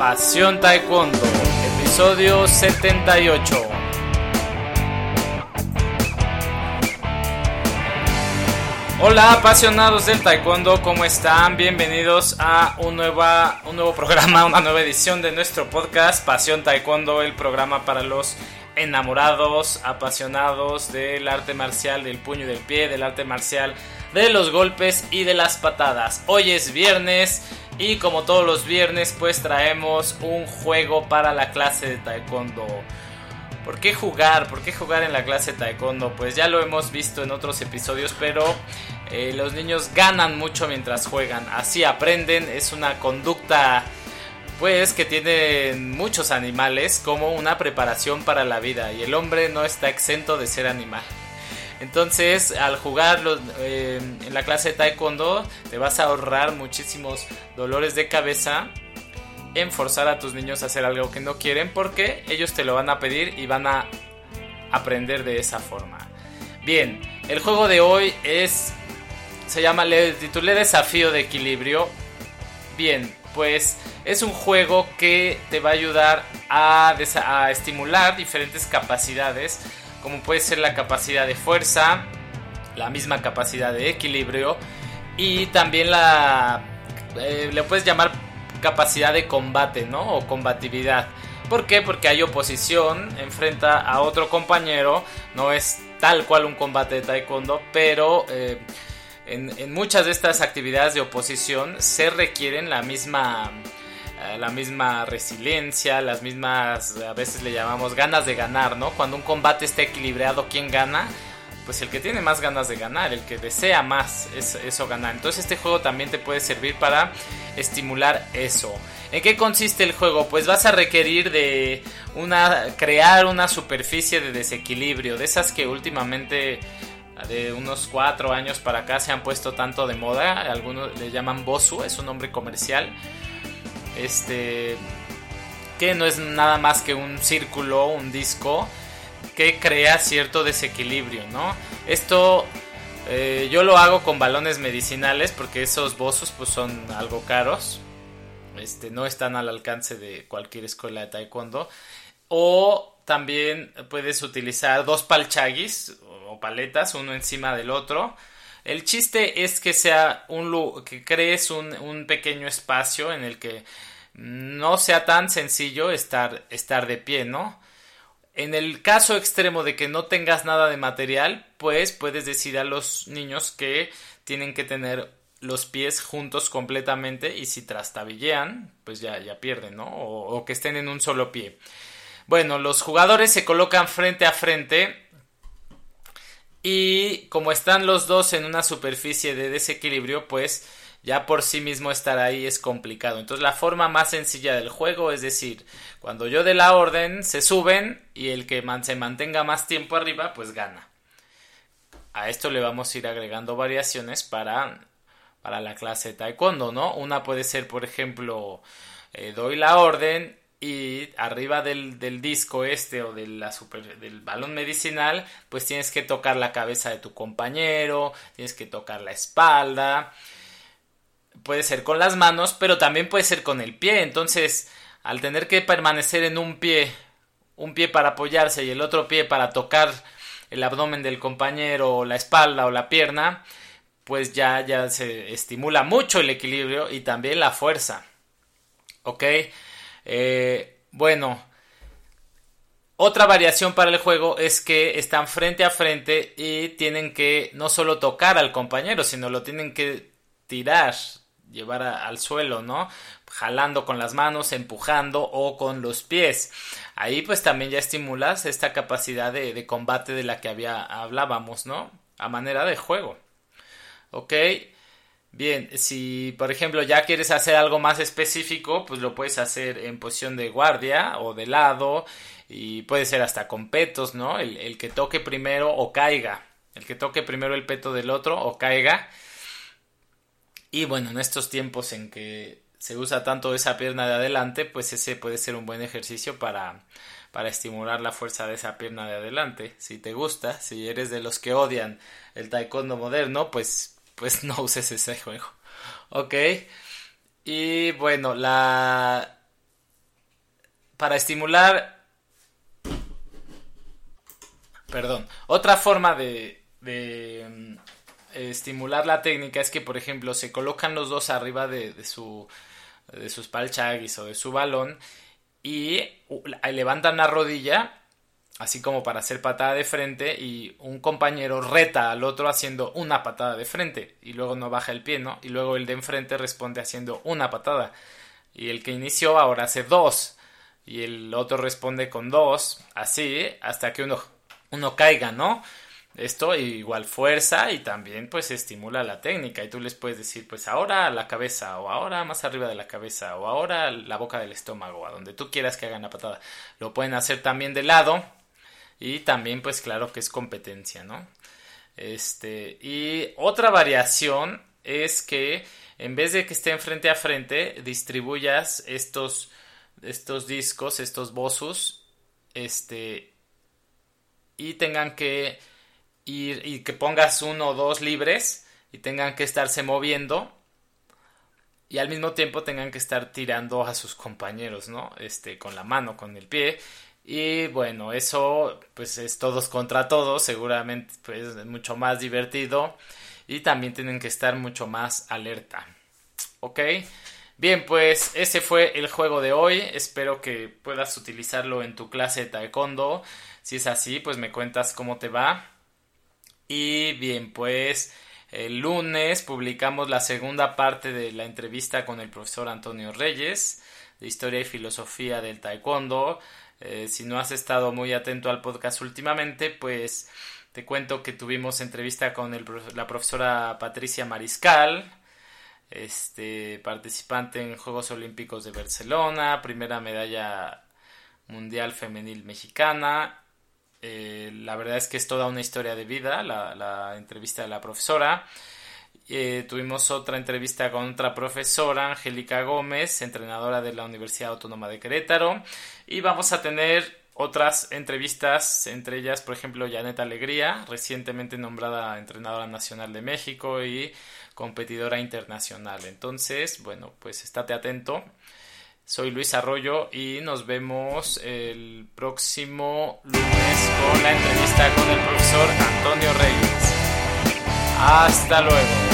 Pasión Taekwondo, episodio 78. Hola apasionados del Taekwondo, ¿cómo están? Bienvenidos a un, nueva, un nuevo programa, una nueva edición de nuestro podcast Pasión Taekwondo, el programa para los enamorados, apasionados del arte marcial, del puño y del pie, del arte marcial, de los golpes y de las patadas. Hoy es viernes y como todos los viernes pues traemos un juego para la clase de taekwondo. ¿Por qué jugar? ¿Por qué jugar en la clase de taekwondo? Pues ya lo hemos visto en otros episodios, pero eh, los niños ganan mucho mientras juegan. Así aprenden, es una conducta pues que tienen muchos animales como una preparación para la vida y el hombre no está exento de ser animal. Entonces, al jugar eh, en la clase de taekwondo, te vas a ahorrar muchísimos dolores de cabeza en forzar a tus niños a hacer algo que no quieren porque ellos te lo van a pedir y van a aprender de esa forma. Bien, el juego de hoy es se llama le titulé Desafío de equilibrio. Bien, pues es un juego que te va a ayudar a, estimular diferentes capacidades como puede ser la capacidad de fuerza, la misma capacidad de equilibrio y también la eh, le puedes llamar capacidad de combate, ¿no? O combatividad. ¿Por qué? Porque hay oposición, enfrenta a otro compañero, no es tal cual un combate de taekwondo, pero eh, en, muchas de estas actividades de oposición se requieren la misma eh, la misma resiliencia, las mismas, a veces le llamamos ganas de ganar, ¿no? Cuando un combate está equilibrado, ¿quién gana? Pues el que tiene más ganas de ganar, el que desea más es, eso ganar. Entonces este juego también te puede servir para estimular eso. ¿En qué consiste el juego? Pues vas a requerir de una crear una superficie de desequilibrio, de esas que últimamente de unos cuatro años para acá se han puesto tanto de moda, algunos le llaman Bosu, es un nombre comercial este que no es nada más que un círculo, un disco que crea cierto desequilibrio, ¿no? Esto eh, yo lo hago con balones medicinales porque esos bozos pues son algo caros, este, no están al alcance de cualquier escuela de taekwondo. O también puedes utilizar dos palchagis paletas, uno encima del otro. El chiste es que sea un que crees un, un pequeño espacio en el que no sea tan sencillo estar, estar de pie, ¿no? En el caso extremo de que no tengas nada de material, pues puedes decir a los niños que tienen que tener los pies juntos completamente y si trastabillean, pues ya, ya pierden, ¿no? O que estén en un solo pie. Bueno, los jugadores se colocan frente a frente y como están los dos en una superficie de desequilibrio, pues ya por sí mismo estar ahí es complicado. Entonces la forma más sencilla del juego es decir, cuando yo dé la orden, se suben y el que se mantenga más tiempo arriba, pues gana. A esto le vamos a ir agregando variaciones para, para la clase taekwondo, ¿no? Una puede ser, por ejemplo, eh, doy la orden y arriba del, del disco este o de la super, del balón medicinal, pues tienes que tocar la cabeza de tu compañero, tienes que tocar la espalda, puede ser con las manos, pero también puede ser con el pie. Entonces, al tener que permanecer en un pie, un pie para apoyarse y el otro pie para tocar el abdomen del compañero o la espalda o la pierna, pues ya, ya se estimula mucho el equilibrio y también la fuerza. ¿Ok? Eh, bueno, otra variación para el juego es que están frente a frente y tienen que no solo tocar al compañero, sino lo tienen que tirar llevar al suelo, ¿no? Jalando con las manos, empujando o con los pies. Ahí pues también ya estimulas esta capacidad de, de combate de la que había hablábamos, ¿no? A manera de juego. ¿Ok? Bien, si por ejemplo ya quieres hacer algo más específico, pues lo puedes hacer en posición de guardia o de lado y puede ser hasta con petos, ¿no? El, el que toque primero o caiga. El que toque primero el peto del otro o caiga y bueno, en estos tiempos en que se usa tanto esa pierna de adelante, pues ese puede ser un buen ejercicio para, para estimular la fuerza de esa pierna de adelante. Si te gusta, si eres de los que odian el taekwondo moderno, pues, pues no uses ese juego. Ok. Y bueno, la, para estimular... Perdón. Otra forma de, de mm, estimular la técnica es que, por ejemplo, se colocan los dos arriba de, su de sus palchaguis o de su balón y levantan la rodilla así como para hacer patada de frente y un compañero reta al otro haciendo una patada de frente y luego no baja el pie, ¿no? Y luego el de enfrente responde haciendo una patada y el que inició ahora hace dos y el otro responde con dos, así hasta que uno, uno caiga, ¿no? Esto igual fuerza y también pues estimula la técnica y tú les puedes decir pues ahora la cabeza o ahora más arriba de la cabeza o ahora la boca del estómago a donde tú quieras que hagan la patada. Lo pueden hacer también de lado y también pues claro que es competencia, ¿no? Este, y otra variación es que en vez de que estén frente a frente, distribuyas estos, estos discos, estos bosus, este, y tengan que ir y que pongas uno o dos libres y tengan que estarse moviendo y al mismo tiempo tengan que estar tirando a sus compañeros, ¿no? Este, con la mano, con el pie y bueno, eso pues es todos contra todos, seguramente pues es mucho más divertido y también tienen que estar mucho más alerta. ¿Ok? Bien, pues ese fue el juego de hoy. Espero que puedas utilizarlo en tu clase de taekwondo. Si es así, pues me cuentas cómo te va. Y bien, pues el lunes publicamos la segunda parte de la entrevista con el profesor Antonio Reyes de Historia y Filosofía del Taekwondo. Eh, si no has estado muy atento al podcast últimamente, pues te cuento que tuvimos entrevista con la profesora Patricia Mariscal, este, participante en Juegos Olímpicos de Barcelona, primera medalla mundial femenil mexicana. Eh, la verdad es que es toda una historia de vida la entrevista de la profesora. Eh, tuvimos otra entrevista con otra profesora, Angélica Gómez, entrenadora de la Universidad Autónoma de Querétaro. Y vamos a tener otras entrevistas, entre ellas, por ejemplo, Janet Alegría, recientemente nombrada entrenadora nacional de México y competidora internacional. Entonces, bueno, pues estate atento. Soy Luis Arroyo y nos vemos el próximo lunes con la entrevista con el profesor Antonio Reyes. Hasta luego.